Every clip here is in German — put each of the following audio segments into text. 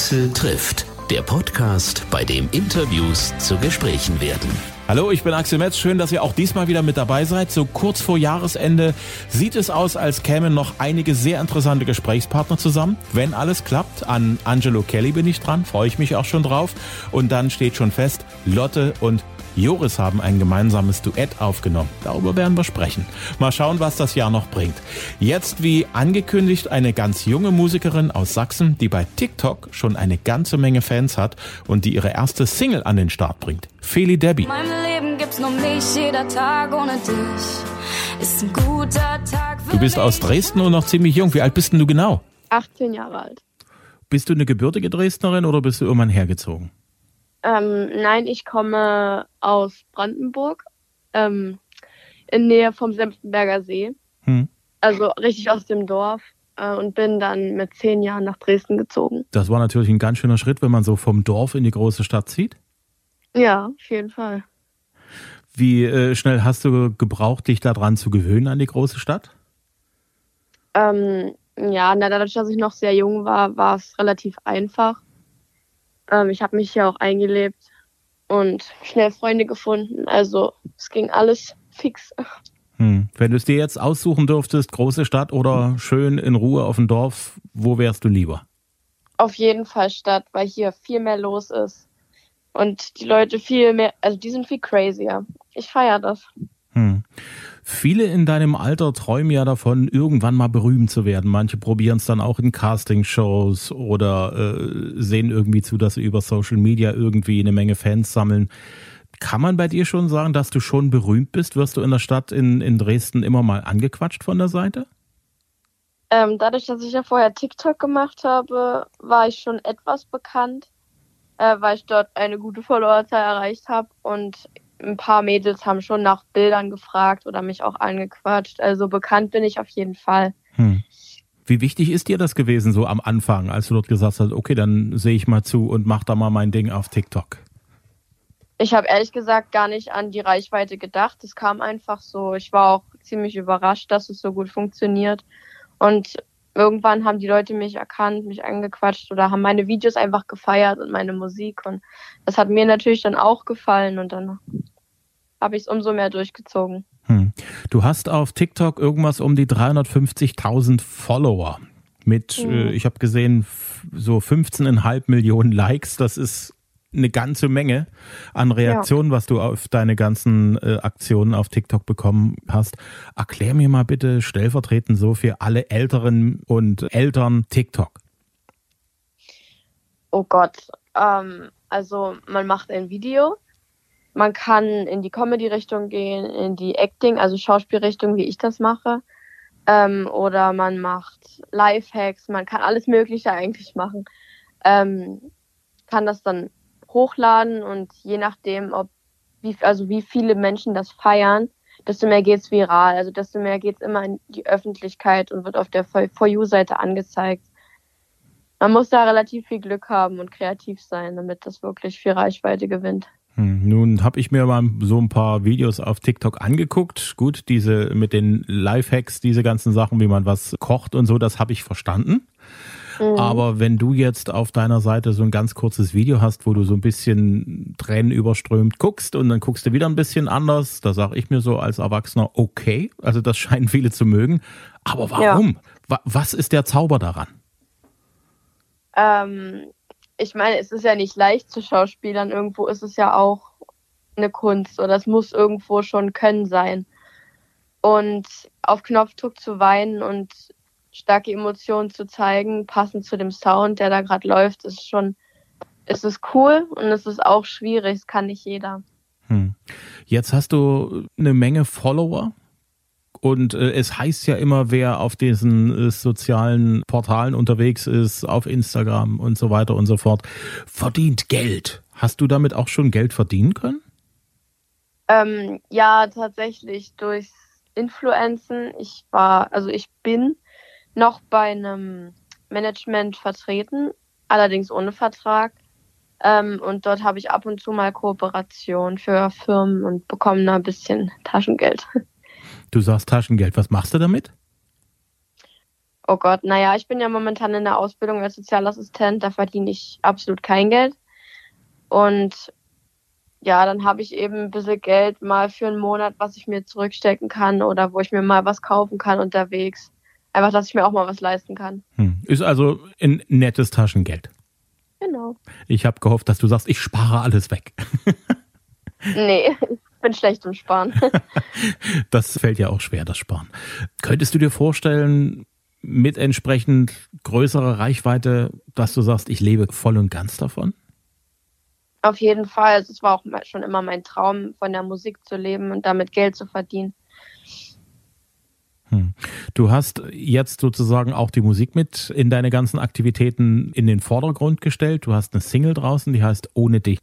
Axel trifft, der Podcast, bei dem Interviews zu Gesprächen werden. Hallo, ich bin Axel Metz. Schön, dass ihr auch diesmal wieder mit dabei seid. So kurz vor Jahresende sieht es aus, als kämen noch einige sehr interessante Gesprächspartner zusammen. Wenn alles klappt, an Angelo Kelly bin ich dran, freue ich mich auch schon drauf. Und dann steht schon fest, Lotte und Joris haben ein gemeinsames Duett aufgenommen. Darüber werden wir sprechen. Mal schauen, was das Jahr noch bringt. Jetzt, wie angekündigt, eine ganz junge Musikerin aus Sachsen, die bei TikTok schon eine ganze Menge Fans hat und die ihre erste Single an den Start bringt. Feli Debbie. Mein Leben gibt's nur mich, jeder Tag ohne dich ist ein guter Tag. Du bist aus Dresden und noch ziemlich jung. Wie alt bist denn du genau? 18 Jahre alt. Bist du eine gebürtige Dresdnerin oder bist du irgendwann hergezogen? Ähm, nein, ich komme aus Brandenburg, ähm, in Nähe vom Senftenberger See. Hm. Also richtig aus dem Dorf äh, und bin dann mit zehn Jahren nach Dresden gezogen. Das war natürlich ein ganz schöner Schritt, wenn man so vom Dorf in die große Stadt zieht. Ja, auf jeden Fall. Wie äh, schnell hast du gebraucht, dich daran zu gewöhnen an die große Stadt? Ähm, ja, na, dadurch, dass ich noch sehr jung war, war es relativ einfach. Ähm, ich habe mich hier auch eingelebt und schnell Freunde gefunden. Also es ging alles fix. Hm. Wenn du es dir jetzt aussuchen dürftest, große Stadt oder schön in Ruhe auf dem Dorf, wo wärst du lieber? Auf jeden Fall Stadt, weil hier viel mehr los ist. Und die Leute viel mehr, also die sind viel crazier. Ich feiere das. Viele in deinem Alter träumen ja davon, irgendwann mal berühmt zu werden. Manche probieren es dann auch in Castingshows oder äh, sehen irgendwie zu, dass sie über Social Media irgendwie eine Menge Fans sammeln. Kann man bei dir schon sagen, dass du schon berühmt bist? Wirst du in der Stadt in, in Dresden immer mal angequatscht von der Seite? Ähm, dadurch, dass ich ja vorher TikTok gemacht habe, war ich schon etwas bekannt, äh, weil ich dort eine gute Followerzahl erreicht habe. Und ein paar Mädels haben schon nach Bildern gefragt oder mich auch angequatscht. Also bekannt bin ich auf jeden Fall. Hm. Wie wichtig ist dir das gewesen, so am Anfang, als du dort gesagt hast, okay, dann sehe ich mal zu und mach da mal mein Ding auf TikTok? Ich habe ehrlich gesagt gar nicht an die Reichweite gedacht. Es kam einfach so. Ich war auch ziemlich überrascht, dass es so gut funktioniert. Und irgendwann haben die Leute mich erkannt, mich angequatscht oder haben meine Videos einfach gefeiert und meine Musik. Und das hat mir natürlich dann auch gefallen und dann habe ich es umso mehr durchgezogen. Hm. Du hast auf TikTok irgendwas um die 350.000 Follower. Mit, Mhm. äh, ich habe gesehen, so 15,5 Millionen Likes. Das ist eine ganze Menge an Reaktionen, was du auf deine ganzen äh, Aktionen auf TikTok bekommen hast. Erklär mir mal bitte stellvertretend so für alle Älteren und Eltern TikTok. Oh Gott. Ähm, also man macht ein Video. Man kann in die Comedy-Richtung gehen, in die Acting, also Schauspielrichtung, wie ich das mache. Ähm, oder man macht Lifehacks, man kann alles Mögliche eigentlich machen. Ähm, kann das dann hochladen und je nachdem, ob wie, also wie viele Menschen das feiern, desto mehr geht's viral. Also desto mehr geht's immer in die Öffentlichkeit und wird auf der For You-Seite angezeigt. Man muss da relativ viel Glück haben und kreativ sein, damit das wirklich viel Reichweite gewinnt. Hm, Nun habe ich mir mal so ein paar Videos auf TikTok angeguckt. Gut, diese mit den Lifehacks, diese ganzen Sachen, wie man was kocht und so, das habe ich verstanden. Mhm. Aber wenn du jetzt auf deiner Seite so ein ganz kurzes Video hast, wo du so ein bisschen Tränen überströmt guckst und dann guckst du wieder ein bisschen anders, da sage ich mir so als Erwachsener, okay, also das scheinen viele zu mögen. Aber warum? Wa- Was ist der Zauber daran? Ähm, ich meine, es ist ja nicht leicht zu Schauspielern. Irgendwo ist es ja auch eine Kunst oder es muss irgendwo schon Können sein. Und auf Knopfdruck zu weinen und starke Emotionen zu zeigen, passend zu dem Sound, der da gerade läuft, ist schon, ist es cool und es ist auch schwierig. Es kann nicht jeder. Hm. Jetzt hast du eine Menge Follower. Und äh, es heißt ja immer, wer auf diesen äh, sozialen Portalen unterwegs ist, auf Instagram und so weiter und so fort, verdient Geld. Hast du damit auch schon Geld verdienen können? Ähm, ja, tatsächlich durchs Influenzen. Ich war, also ich bin noch bei einem Management vertreten, allerdings ohne Vertrag. Ähm, und dort habe ich ab und zu mal Kooperation für Firmen und bekomme da ein bisschen Taschengeld. Du sagst Taschengeld. Was machst du damit? Oh Gott, naja, ich bin ja momentan in der Ausbildung als Sozialassistent, da verdiene ich absolut kein Geld. Und ja, dann habe ich eben ein bisschen Geld mal für einen Monat, was ich mir zurückstecken kann oder wo ich mir mal was kaufen kann unterwegs. Einfach, dass ich mir auch mal was leisten kann. Hm. Ist also ein nettes Taschengeld. Genau. Ich habe gehofft, dass du sagst, ich spare alles weg. nee, bin schlecht im Sparen. das fällt ja auch schwer, das Sparen. Könntest du dir vorstellen, mit entsprechend größerer Reichweite, dass du sagst, ich lebe voll und ganz davon? Auf jeden Fall. Also es war auch schon immer mein Traum, von der Musik zu leben und damit Geld zu verdienen. Hm. Du hast jetzt sozusagen auch die Musik mit in deine ganzen Aktivitäten in den Vordergrund gestellt. Du hast eine Single draußen, die heißt Ohne dich.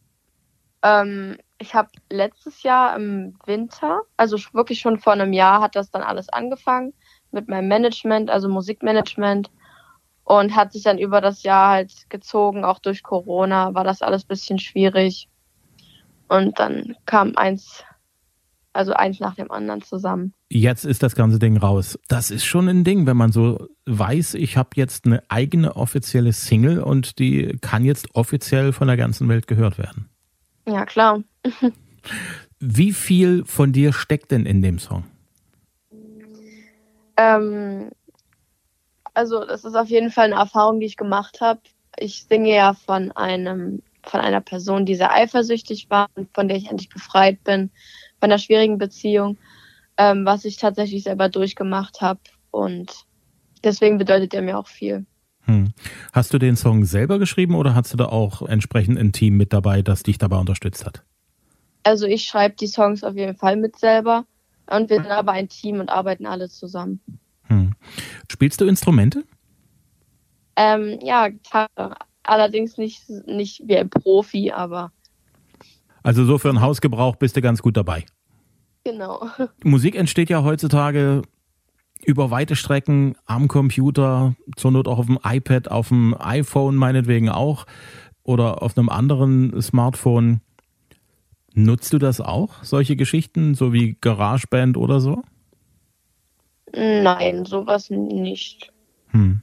Ähm, ich habe letztes Jahr im Winter, also wirklich schon vor einem Jahr, hat das dann alles angefangen mit meinem Management, also Musikmanagement. Und hat sich dann über das Jahr halt gezogen, auch durch Corona war das alles ein bisschen schwierig. Und dann kam eins, also eins nach dem anderen zusammen. Jetzt ist das ganze Ding raus. Das ist schon ein Ding, wenn man so weiß, ich habe jetzt eine eigene offizielle Single und die kann jetzt offiziell von der ganzen Welt gehört werden. Ja, klar. Wie viel von dir steckt denn in dem Song? Ähm, also das ist auf jeden Fall eine Erfahrung, die ich gemacht habe. Ich singe ja von einem, von einer Person, die sehr eifersüchtig war und von der ich endlich befreit bin, von einer schwierigen Beziehung, ähm, was ich tatsächlich selber durchgemacht habe. Und deswegen bedeutet er mir auch viel. Hm. Hast du den Song selber geschrieben oder hast du da auch entsprechend ein Team mit dabei, das dich dabei unterstützt hat? Also ich schreibe die Songs auf jeden Fall mit selber und wir sind aber ein Team und arbeiten alle zusammen. Hm. Spielst du Instrumente? Ähm, ja, Gitarre. Allerdings nicht, nicht wie ein Profi, aber. Also so für einen Hausgebrauch bist du ganz gut dabei. Genau. Musik entsteht ja heutzutage über weite Strecken am Computer, zur Not auch auf dem iPad, auf dem iPhone meinetwegen auch oder auf einem anderen Smartphone. Nutzt du das auch, solche Geschichten, so wie GarageBand oder so? Nein, sowas nicht. Hm.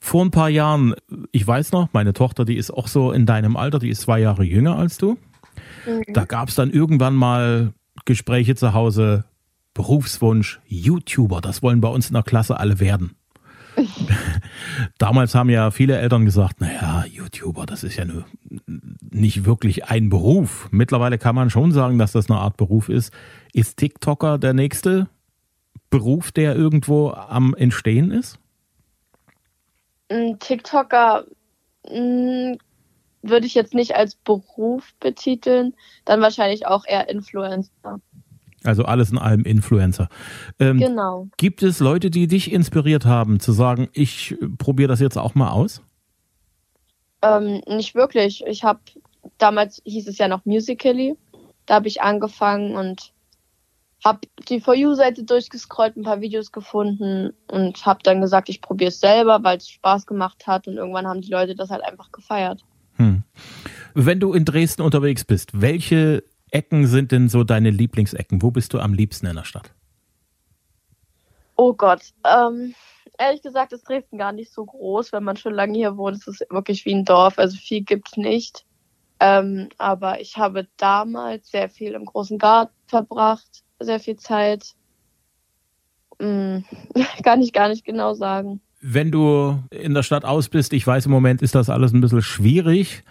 Vor ein paar Jahren, ich weiß noch, meine Tochter, die ist auch so in deinem Alter, die ist zwei Jahre jünger als du. Mhm. Da gab es dann irgendwann mal Gespräche zu Hause, Berufswunsch, YouTuber, das wollen bei uns in der Klasse alle werden. Damals haben ja viele Eltern gesagt, naja, YouTuber, das ist ja nur nicht wirklich ein Beruf. Mittlerweile kann man schon sagen, dass das eine Art Beruf ist. Ist TikToker der nächste Beruf, der irgendwo am Entstehen ist? TikToker hm, würde ich jetzt nicht als Beruf betiteln, dann wahrscheinlich auch eher Influencer. Also alles in allem Influencer. Ähm, genau. Gibt es Leute, die dich inspiriert haben, zu sagen, ich probiere das jetzt auch mal aus? Ähm, nicht wirklich. Ich habe damals hieß es ja noch Musically. Da habe ich angefangen und habe die For You-Seite durchgescrollt, ein paar Videos gefunden und habe dann gesagt, ich probiere es selber, weil es Spaß gemacht hat und irgendwann haben die Leute das halt einfach gefeiert. Hm. Wenn du in Dresden unterwegs bist, welche Ecken sind denn so deine Lieblingsecken? Wo bist du am liebsten in der Stadt? Oh Gott, ähm, ehrlich gesagt ist Dresden gar nicht so groß. Wenn man schon lange hier wohnt, ist es wirklich wie ein Dorf. Also viel gibt es nicht. Ähm, aber ich habe damals sehr viel im großen Garten verbracht, sehr viel Zeit. Hm, kann ich gar nicht genau sagen. Wenn du in der Stadt aus bist, ich weiß im Moment ist das alles ein bisschen schwierig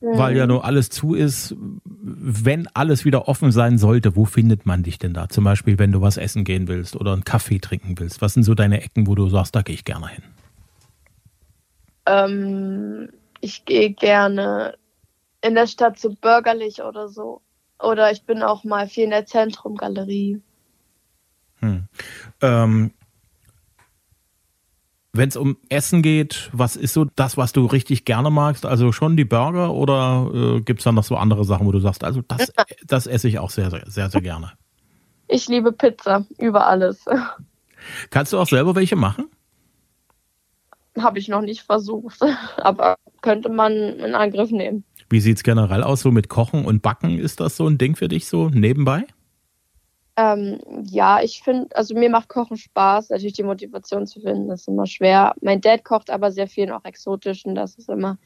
weil ja nur alles zu ist. Wenn alles wieder offen sein sollte, wo findet man dich denn da? Zum Beispiel, wenn du was essen gehen willst oder einen Kaffee trinken willst. Was sind so deine Ecken, wo du sagst, da gehe ich gerne hin? Ähm, ich gehe gerne in der Stadt so bürgerlich oder so. Oder ich bin auch mal viel in der Zentrumgalerie. Hm. Ähm, wenn es um Essen geht, was ist so das, was du richtig gerne magst? Also schon die Burger oder äh, gibt es dann noch so andere Sachen, wo du sagst, also das, das esse ich auch sehr, sehr, sehr, sehr gerne? Ich liebe Pizza über alles. Kannst du auch selber welche machen? Habe ich noch nicht versucht, aber könnte man in Angriff nehmen. Wie sieht es generell aus, so mit Kochen und Backen? Ist das so ein Ding für dich so nebenbei? Ähm, ja, ich finde, also mir macht Kochen Spaß. Natürlich die Motivation zu finden, ist immer schwer. Mein Dad kocht aber sehr viel auch exotisch und das ist immer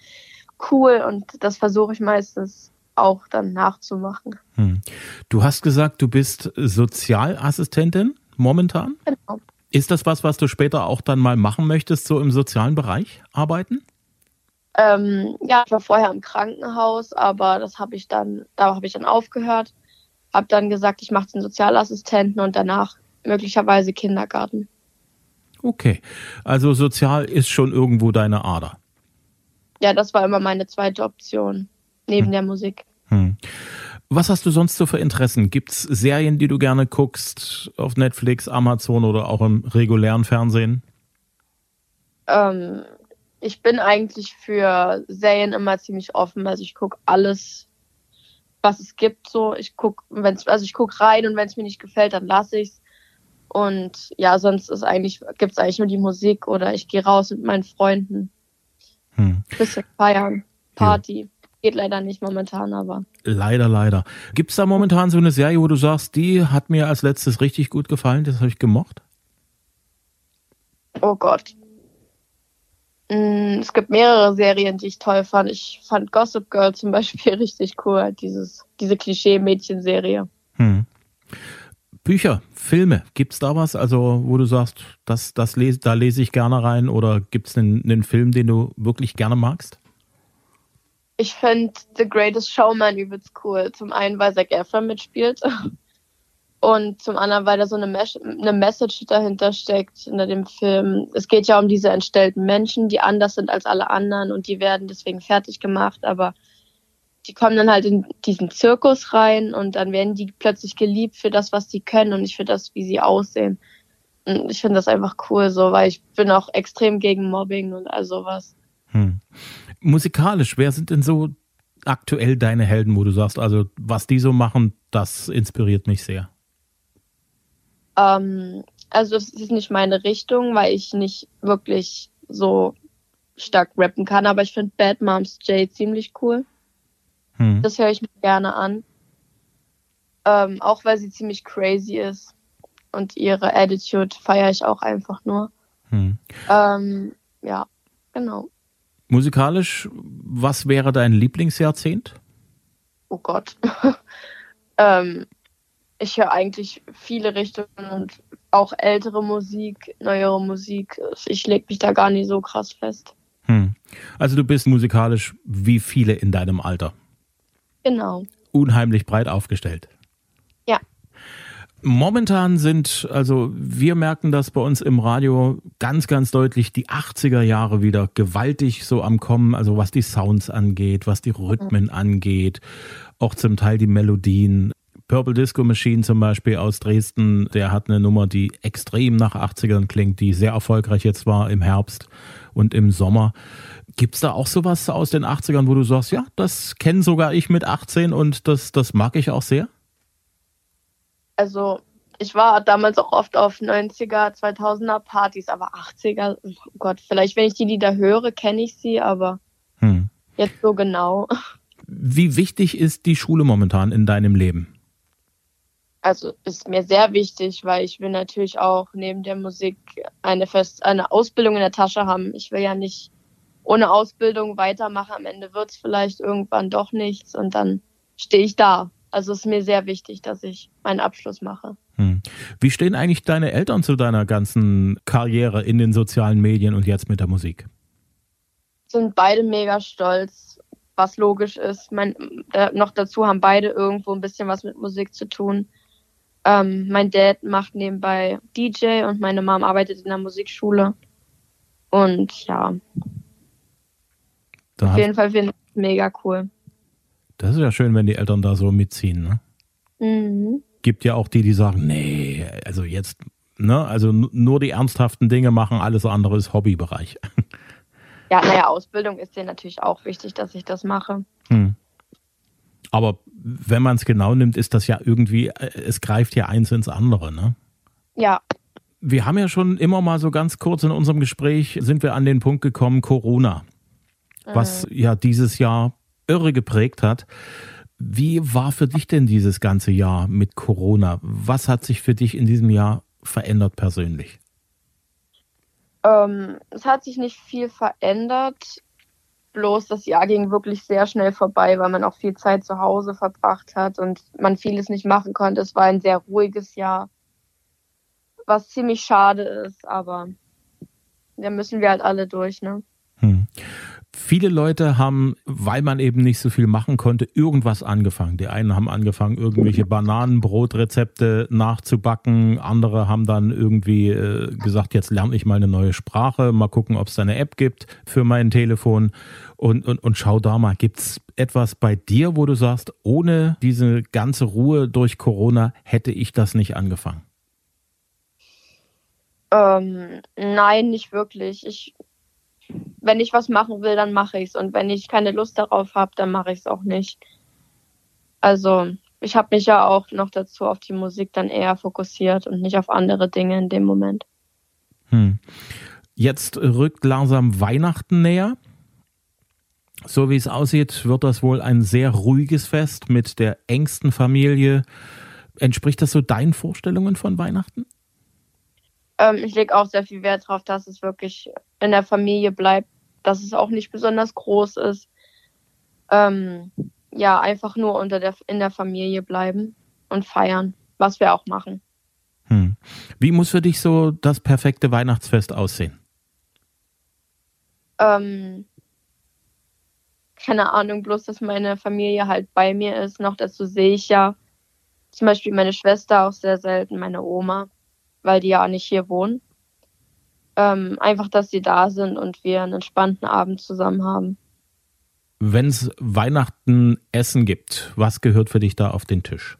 cool und das versuche ich meistens auch dann nachzumachen. Hm. Du hast gesagt, du bist Sozialassistentin momentan? Genau. Ist das was, was du später auch dann mal machen möchtest, so im sozialen Bereich arbeiten? Ähm, ja, ich war vorher im Krankenhaus, aber das habe ich dann, da habe ich dann aufgehört, habe dann gesagt, ich mache den Sozialassistenten und danach möglicherweise Kindergarten. Okay, also sozial ist schon irgendwo deine Ader. Ja, das war immer meine zweite Option neben hm. der Musik. Hm. Was hast du sonst so für Interessen? Gibt es Serien, die du gerne guckst auf Netflix, Amazon oder auch im regulären Fernsehen? Ähm, ich bin eigentlich für Serien immer ziemlich offen. Also ich gucke alles, was es gibt. So, ich gucke, wenn's, also ich gucke rein und wenn es mir nicht gefällt, dann lasse ich's. Und ja, sonst ist eigentlich, gibt es eigentlich nur die Musik oder ich gehe raus mit meinen Freunden. Hm. Bisschen feiern, Party. Ja. Geht leider nicht momentan, aber. Leider, leider. Gibt es da momentan so eine Serie, wo du sagst, die hat mir als letztes richtig gut gefallen, das habe ich gemocht? Oh Gott. Mm, es gibt mehrere Serien, die ich toll fand. Ich fand Gossip Girl zum Beispiel richtig cool, dieses, diese Klischee-Mädchen-Serie. Hm. Bücher, Filme, gibt es da was, also wo du sagst, das, das lese, da lese ich gerne rein oder gibt es einen, einen Film, den du wirklich gerne magst? Ich finde The Greatest Showman übelst cool. Zum einen, weil Zac Efron mitspielt und zum anderen, weil da so eine, Mes eine Message dahinter steckt hinter dem Film. Es geht ja um diese entstellten Menschen, die anders sind als alle anderen und die werden deswegen fertig gemacht, aber die kommen dann halt in diesen Zirkus rein und dann werden die plötzlich geliebt für das, was sie können und nicht für das, wie sie aussehen. Und ich finde das einfach cool so, weil ich bin auch extrem gegen Mobbing und all sowas. Hm. Musikalisch, wer sind denn so aktuell deine Helden, wo du sagst, also was die so machen, das inspiriert mich sehr? Ähm, also es ist nicht meine Richtung, weil ich nicht wirklich so stark rappen kann, aber ich finde Bad Moms J ziemlich cool. Hm. Das höre ich mir gerne an. Ähm, auch weil sie ziemlich crazy ist. Und ihre Attitude feiere ich auch einfach nur. Hm. Ähm, ja, genau. Musikalisch, was wäre dein Lieblingsjahrzehnt? Oh Gott. ähm, ich höre eigentlich viele Richtungen und auch ältere Musik, neuere Musik. Ich lege mich da gar nicht so krass fest. Hm. Also du bist musikalisch wie viele in deinem Alter. Genau. Unheimlich breit aufgestellt. Ja. Momentan sind, also wir merken das bei uns im Radio ganz, ganz deutlich, die 80er Jahre wieder gewaltig so am Kommen, also was die Sounds angeht, was die Rhythmen mhm. angeht, auch zum Teil die Melodien. Purple Disco Machine zum Beispiel aus Dresden, der hat eine Nummer, die extrem nach 80ern klingt, die sehr erfolgreich jetzt war im Herbst und im Sommer. Gibt es da auch sowas aus den 80ern, wo du sagst, ja, das kenne sogar ich mit 18 und das, das mag ich auch sehr? Also ich war damals auch oft auf 90er, 2000er Partys, aber 80er, oh Gott, vielleicht wenn ich die Lieder höre, kenne ich sie, aber hm. jetzt so genau. Wie wichtig ist die Schule momentan in deinem Leben? Also ist mir sehr wichtig, weil ich will natürlich auch neben der Musik eine fest eine Ausbildung in der Tasche haben. Ich will ja nicht ohne Ausbildung weitermachen. Am Ende wird es vielleicht irgendwann doch nichts und dann stehe ich da. Also ist mir sehr wichtig, dass ich meinen Abschluss mache. Hm. Wie stehen eigentlich deine Eltern zu deiner ganzen Karriere in den sozialen Medien und jetzt mit der Musik? Sind beide mega stolz, was logisch ist. Mein, äh, noch dazu haben beide irgendwo ein bisschen was mit Musik zu tun. Ähm, mein Dad macht nebenbei DJ und meine Mom arbeitet in der Musikschule. Und ja. Da auf jeden Fall finde ich es mega cool. Das ist ja schön, wenn die Eltern da so mitziehen, ne? Mhm. Gibt ja auch die, die sagen, nee, also jetzt, ne, also nur die ernsthaften Dinge machen, alles andere ist Hobbybereich. Ja, naja, Ausbildung ist dir natürlich auch wichtig, dass ich das mache. Hm. Aber wenn man es genau nimmt, ist das ja irgendwie, äh, es greift ja eins ins andere, ne? Ja. Wir haben ja schon immer mal so ganz kurz in unserem Gespräch sind wir an den Punkt gekommen, Corona, was mhm. ja dieses Jahr irre geprägt hat. Wie war für dich denn dieses ganze Jahr mit Corona? Was hat sich für dich in diesem Jahr verändert persönlich? Ähm, es hat sich nicht viel verändert. Bloß das Jahr ging wirklich sehr schnell vorbei, weil man auch viel Zeit zu Hause verbracht hat und man vieles nicht machen konnte. Es war ein sehr ruhiges Jahr, was ziemlich schade ist, aber da müssen wir halt alle durch, ne? Hm. Viele Leute haben, weil man eben nicht so viel machen konnte, irgendwas angefangen. Die einen haben angefangen, irgendwelche Bananenbrotrezepte nachzubacken. Andere haben dann irgendwie äh, gesagt, jetzt lerne ich mal eine neue Sprache, mal gucken, ob es da eine App gibt für mein Telefon. Und, und, und schau da mal, gibt es etwas bei dir, wo du sagst, ohne diese ganze Ruhe durch Corona hätte ich das nicht angefangen? Ähm, nein, nicht wirklich. Ich wenn ich was machen will, dann mache ich es. Und wenn ich keine Lust darauf habe, dann mache ich es auch nicht. Also ich habe mich ja auch noch dazu auf die Musik dann eher fokussiert und nicht auf andere Dinge in dem Moment. Hm. Jetzt rückt langsam Weihnachten näher. So wie es aussieht, wird das wohl ein sehr ruhiges Fest mit der engsten Familie. Entspricht das so deinen Vorstellungen von Weihnachten? Ähm, ich lege auch sehr viel Wert darauf, dass es wirklich in der Familie bleibt, dass es auch nicht besonders groß ist. Ähm, ja, einfach nur unter der, in der Familie bleiben und feiern, was wir auch machen. Hm. Wie muss für dich so das perfekte Weihnachtsfest aussehen? Ähm, keine Ahnung, bloß dass meine Familie halt bei mir ist. Noch dazu sehe ich ja zum Beispiel meine Schwester auch sehr selten, meine Oma weil die ja nicht hier wohnen. Ähm, einfach, dass sie da sind und wir einen entspannten Abend zusammen haben. Wenn es Weihnachten Essen gibt, was gehört für dich da auf den Tisch?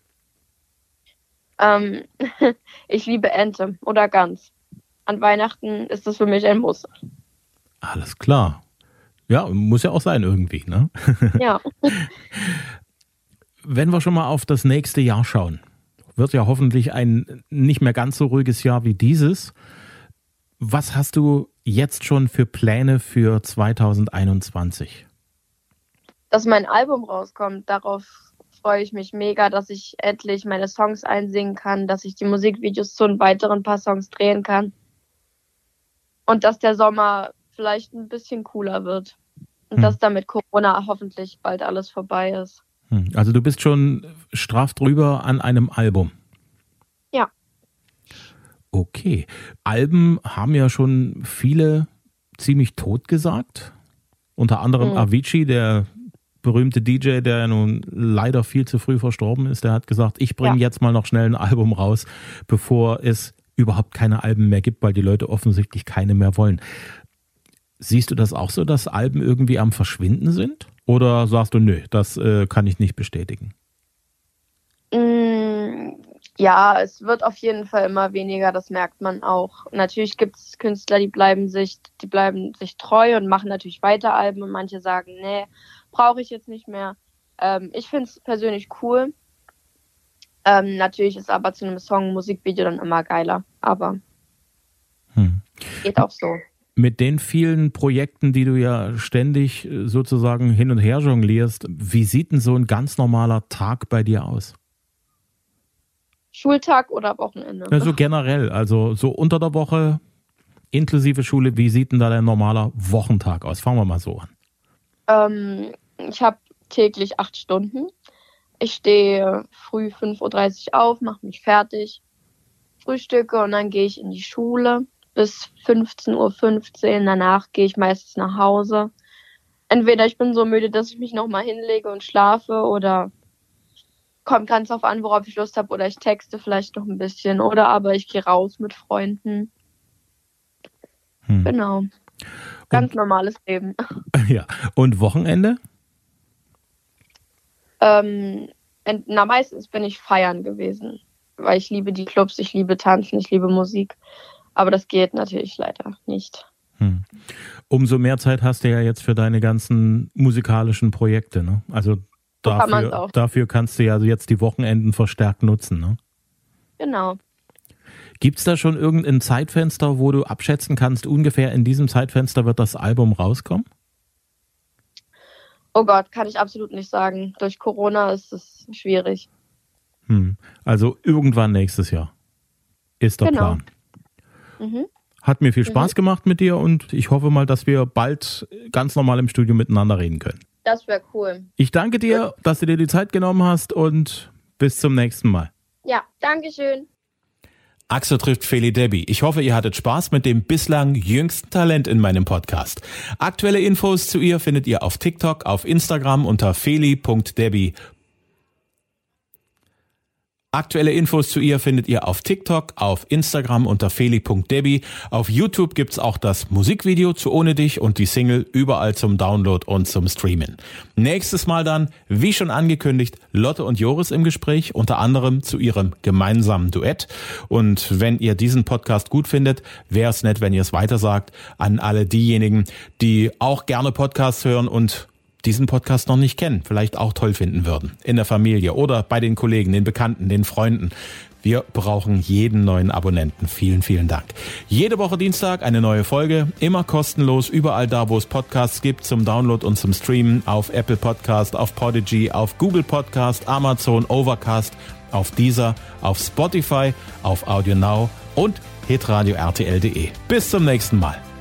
Ähm, ich liebe Ente oder Gans. An Weihnachten ist das für mich ein Muss. Alles klar. Ja, muss ja auch sein irgendwie, ne? Ja. Wenn wir schon mal auf das nächste Jahr schauen, wird ja hoffentlich ein nicht mehr ganz so ruhiges Jahr wie dieses. Was hast du jetzt schon für Pläne für 2021? Dass mein Album rauskommt, darauf freue ich mich mega, dass ich endlich meine Songs einsingen kann, dass ich die Musikvideos zu einem weiteren paar Songs drehen kann. Und dass der Sommer vielleicht ein bisschen cooler wird. Und hm. dass damit Corona hoffentlich bald alles vorbei ist. Hm, also du bist schon straff drüber an einem Album. Ja. Okay. Alben haben ja schon viele ziemlich tot gesagt. Unter anderem mhm. Avicii, der berühmte DJ, der nun leider viel zu früh verstorben ist, der hat gesagt, ich bringe ja. jetzt mal noch schnell ein Album raus, bevor es überhaupt keine Alben mehr gibt, weil die Leute offensichtlich keine mehr wollen. Siehst du das auch so, dass Alben irgendwie am Verschwinden sind? Oder sagst du, nö, das äh, kann ich nicht bestätigen? Mm, ja, es wird auf jeden Fall immer weniger, das merkt man auch. Natürlich gibt es Künstler, die bleiben sich, die bleiben sich treu und machen natürlich weiter Alben und manche sagen, nee, brauche ich jetzt nicht mehr. Ähm, ich finde es persönlich cool. Ähm, natürlich ist aber zu einem Song ein Musikvideo dann immer geiler, aber hm. geht auch so mit den vielen Projekten, die du ja ständig äh, sozusagen hin und her jonglierst, wie sieht denn so ein ganz normaler Tag bei dir aus? Schultag oder Wochenende? Also generell, also so unter der Woche, inklusive Schule, wie sieht denn da dein normaler Wochentag aus? Fangen wir mal so an. Ähm, ich habe täglich acht Stunden. Ich stehe früh 5.30 Uhr auf, mache mich fertig, frühstücke und dann gehe ich in die Schule bis 15.15 Uhr. Danach gehe ich meistens nach Hause. Entweder ich bin so müde, dass ich mich nochmal hinlege und schlafe oder kommt ganz auf an, worauf ich Lust habe oder ich texte vielleicht noch ein bisschen oder aber ich gehe raus mit Freunden. Hm. Genau. Ganz und, normales Leben. Ja. Und Wochenende? Ähm, na, meistens bin ich feiern gewesen, weil ich liebe die Clubs, ich liebe Tanzen, ich liebe Musik. Aber das geht natürlich leider nicht. Hm. Umso mehr Zeit hast du ja jetzt für deine ganzen musikalischen Projekte. Ne? Also dafür, kann dafür kannst du ja jetzt die Wochenenden verstärkt nutzen. Ne? Genau. Gibt es da schon irgendein Zeitfenster, wo du abschätzen kannst, ungefähr in diesem Zeitfenster wird das Album rauskommen? Oh Gott, kann ich absolut nicht sagen. Durch Corona ist es schwierig. Hm. Also irgendwann nächstes Jahr ist der Genau. Plan. Mhm. Hat mir viel Spaß gemacht mit dir und ich hoffe mal, dass wir bald ganz normal im Studio miteinander reden können. Das wäre cool. Ich danke dir, dass du dir die Zeit genommen hast und bis zum nächsten Mal. Ja, Dankeschön. Axel trifft Feli Debbie. Ich hoffe, ihr hattet Spaß mit dem bislang jüngsten Talent in meinem Podcast. Aktuelle Infos zu ihr findet ihr auf TikTok, auf Instagram unter feli.debbie. Aktuelle Infos zu ihr findet ihr auf TikTok, auf Instagram unter feli.debbie. Auf YouTube gibt's auch das Musikvideo zu Ohne dich und die Single überall zum Download und zum Streamen. Nächstes Mal dann, wie schon angekündigt, Lotte und Joris im Gespräch, unter anderem zu ihrem gemeinsamen Duett. Und wenn ihr diesen Podcast gut findet, wäre es nett, wenn ihr es weitersagt an alle diejenigen, die auch gerne Podcasts hören und diesen Podcast noch nicht kennen, vielleicht auch toll finden würden. In der Familie oder bei den Kollegen, den Bekannten, den Freunden. Wir brauchen jeden neuen Abonnenten. Vielen, vielen Dank. Jede Woche Dienstag eine neue Folge, immer kostenlos, überall da, wo es Podcasts gibt, zum Download und zum Streamen, auf Apple Podcast, auf Podigy, auf Google Podcast, Amazon, Overcast, auf Deezer, auf Spotify, auf Audio Now und hitradio RTL.de. Bis zum nächsten Mal.